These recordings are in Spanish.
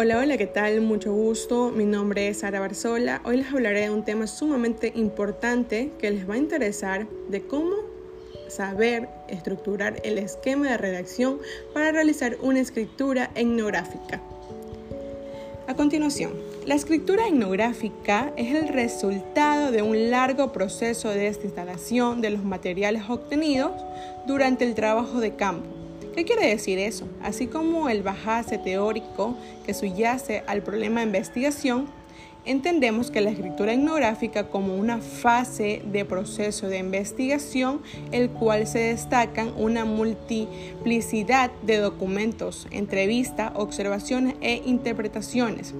Hola, hola, ¿qué tal? Mucho gusto. Mi nombre es Sara Barzola. Hoy les hablaré de un tema sumamente importante que les va a interesar de cómo saber estructurar el esquema de redacción para realizar una escritura etnográfica. A continuación, la escritura etnográfica es el resultado de un largo proceso de desinstalación de los materiales obtenidos durante el trabajo de campo ¿Qué quiere decir eso? Así como el bajase teórico que subyace al problema de investigación, entendemos que la escritura etnográfica como una fase de proceso de investigación, el cual se destacan una multiplicidad de documentos, entrevistas, observaciones e interpretaciones,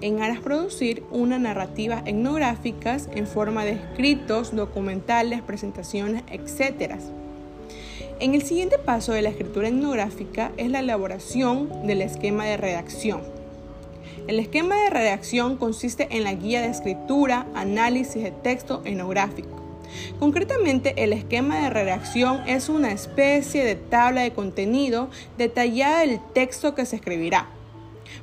en aras producir una narrativa etnográficas en forma de escritos, documentales, presentaciones, etc. En el siguiente paso de la escritura etnográfica es la elaboración del esquema de redacción. El esquema de redacción consiste en la guía de escritura, análisis de texto etnográfico. Concretamente, el esquema de redacción es una especie de tabla de contenido detallada del texto que se escribirá.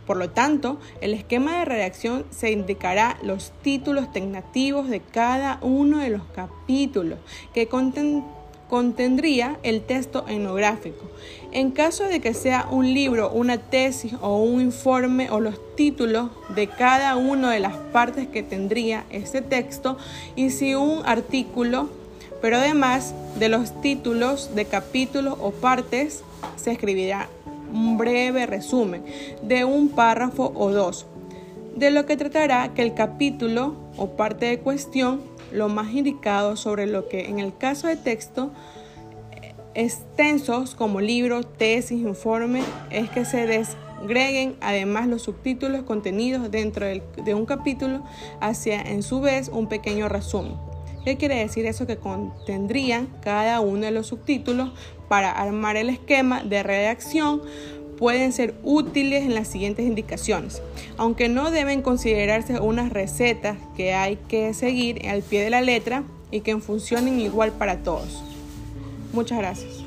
Por lo tanto, el esquema de redacción se indicará los títulos tentativos de cada uno de los capítulos que contienen contendría el texto etnográfico. En caso de que sea un libro, una tesis o un informe o los títulos de cada una de las partes que tendría este texto y si un artículo, pero además de los títulos de capítulos o partes se escribirá un breve resumen de un párrafo o dos, de lo que tratará que el capítulo o parte de cuestión lo más indicado sobre lo que en el caso de texto extensos como libros, tesis, informes, es que se desgreguen además los subtítulos contenidos dentro de un capítulo hacia en su vez un pequeño resumen. ¿Qué quiere decir eso? Que contendrían cada uno de los subtítulos para armar el esquema de redacción pueden ser útiles en las siguientes indicaciones, aunque no deben considerarse unas recetas que hay que seguir al pie de la letra y que funcionen igual para todos. Muchas gracias.